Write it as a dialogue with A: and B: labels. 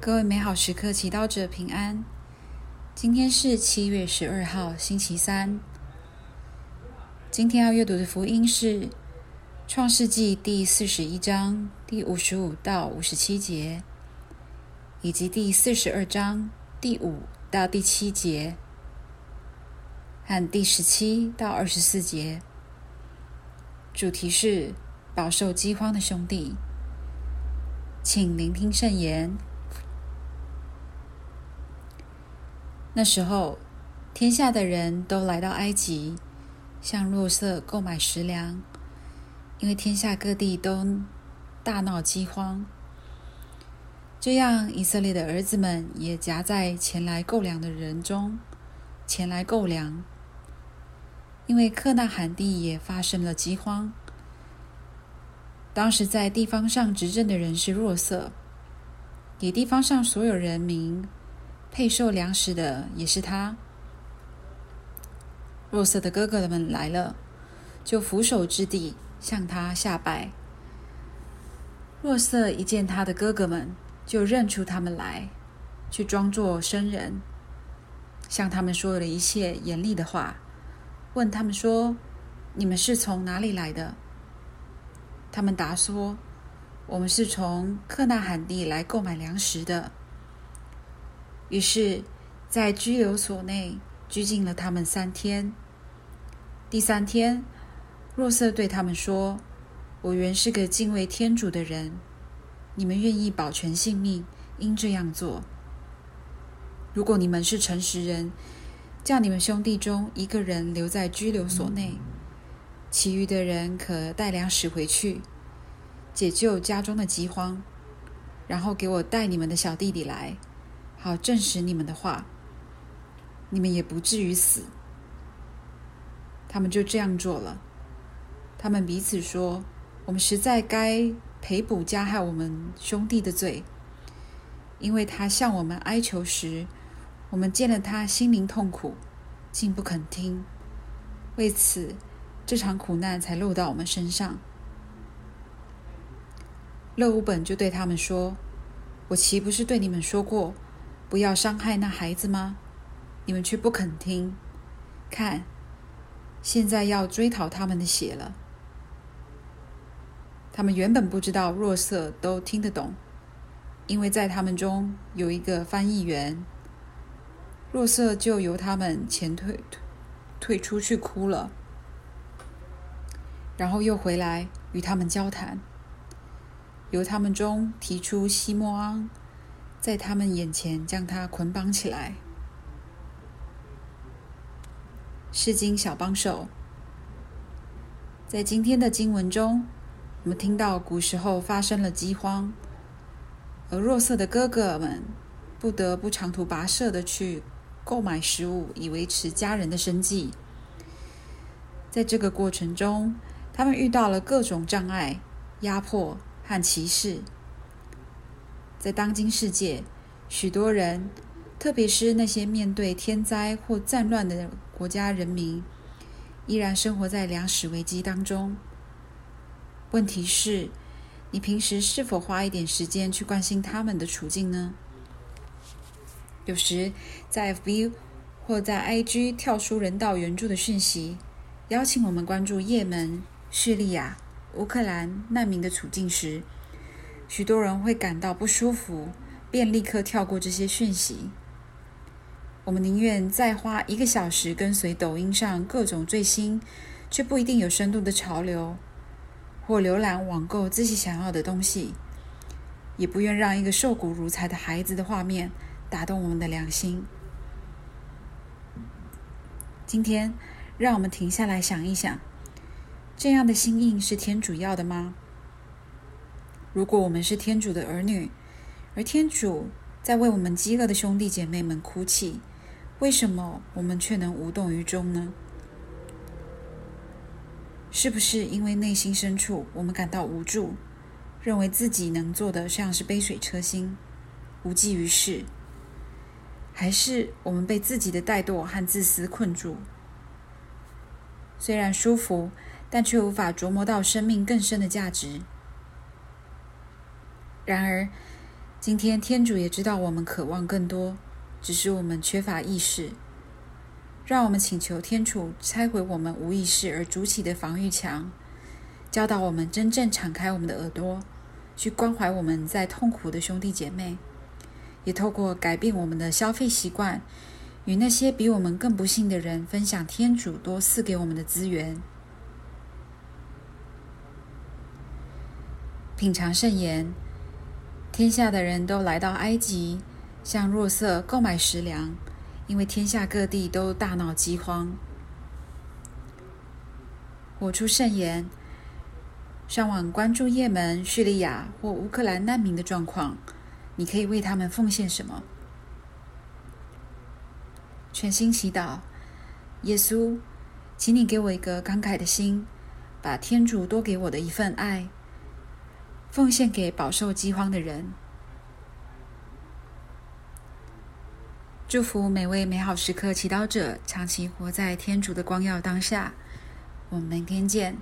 A: 各位美好时刻祈祷者平安。今天是七月十二号，星期三。今天要阅读的福音是《创世纪》第四十一章第五十五到五十七节，以及第四十二章第五到第七节，和第十七到二十四节。主题是饱受饥荒的兄弟，请聆听圣言。那时候，天下的人都来到埃及，向若瑟购买食粮，因为天下各地都大闹饥荒。这样，以色列的儿子们也夹在前来购粮的人中，前来购粮。因为克纳罕地也发生了饥荒。当时在地方上执政的人是若瑟，给地方上所有人民。配售粮食的也是他。若瑟的哥哥们来了，就俯首之地向他下拜。若瑟一见他的哥哥们，就认出他们来，去装作生人，向他们说了一切严厉的话，问他们说：“你们是从哪里来的？”他们答说：“我们是从克纳罕地来购买粮食的。”于是，在拘留所内拘禁了他们三天。第三天，若瑟对他们说：“我原是个敬畏天主的人，你们愿意保全性命，应这样做。如果你们是诚实人，叫你们兄弟中一个人留在拘留所内，其余的人可带粮食回去，解救家中的饥荒，然后给我带你们的小弟弟来。”好证实你们的话，你们也不至于死。他们就这样做了。他们彼此说：“我们实在该赔补加害我们兄弟的罪，因为他向我们哀求时，我们见了他心灵痛苦，竟不肯听。为此，这场苦难才落到我们身上。”勒乌本就对他们说：“我岂不是对你们说过？”不要伤害那孩子吗？你们却不肯听。看，现在要追讨他们的血了。他们原本不知道若瑟都听得懂，因为在他们中有一个翻译员。若瑟就由他们前退退退出去哭了，然后又回来与他们交谈，由他们中提出西莫盎。在他们眼前将他捆绑起来。诗经小帮手，在今天的经文中，我们听到古时候发生了饥荒，而若瑟的哥哥们不得不长途跋涉的去购买食物，以维持家人的生计。在这个过程中，他们遇到了各种障碍、压迫和歧视。在当今世界，许多人，特别是那些面对天灾或战乱的国家人民，依然生活在粮食危机当中。问题是，你平时是否花一点时间去关心他们的处境呢？有时在 FB 或在 IG 跳出人道援助的讯息，邀请我们关注也门、叙利亚、乌克兰难民的处境时，许多人会感到不舒服，便立刻跳过这些讯息。我们宁愿再花一个小时跟随抖音上各种最新却不一定有深度的潮流，或浏览网购自己想要的东西，也不愿让一个受骨如柴的孩子的画面打动我们的良心。今天，让我们停下来想一想，这样的心意是天主要的吗？如果我们是天主的儿女，而天主在为我们饥饿的兄弟姐妹们哭泣，为什么我们却能无动于衷呢？是不是因为内心深处我们感到无助，认为自己能做的像是杯水车薪，无济于事？还是我们被自己的怠惰和自私困住？虽然舒服，但却无法琢磨到生命更深的价值。然而，今天天主也知道我们渴望更多，只是我们缺乏意识。让我们请求天主拆毁我们无意识而筑起的防御墙，教导我们真正敞开我们的耳朵，去关怀我们在痛苦的兄弟姐妹，也透过改变我们的消费习惯，与那些比我们更不幸的人分享天主多赐给我们的资源。品尝圣言。天下的人都来到埃及，向若瑟购买食粮，因为天下各地都大闹饥荒。我出圣言。上网关注也门、叙利亚或乌克兰难民的状况，你可以为他们奉献什么？全心祈祷，耶稣，请你给我一个慷慨的心，把天主多给我的一份爱。奉献给饱受饥荒的人，祝福每位美好时刻祈祷者长期活在天主的光耀当下。我们明天见。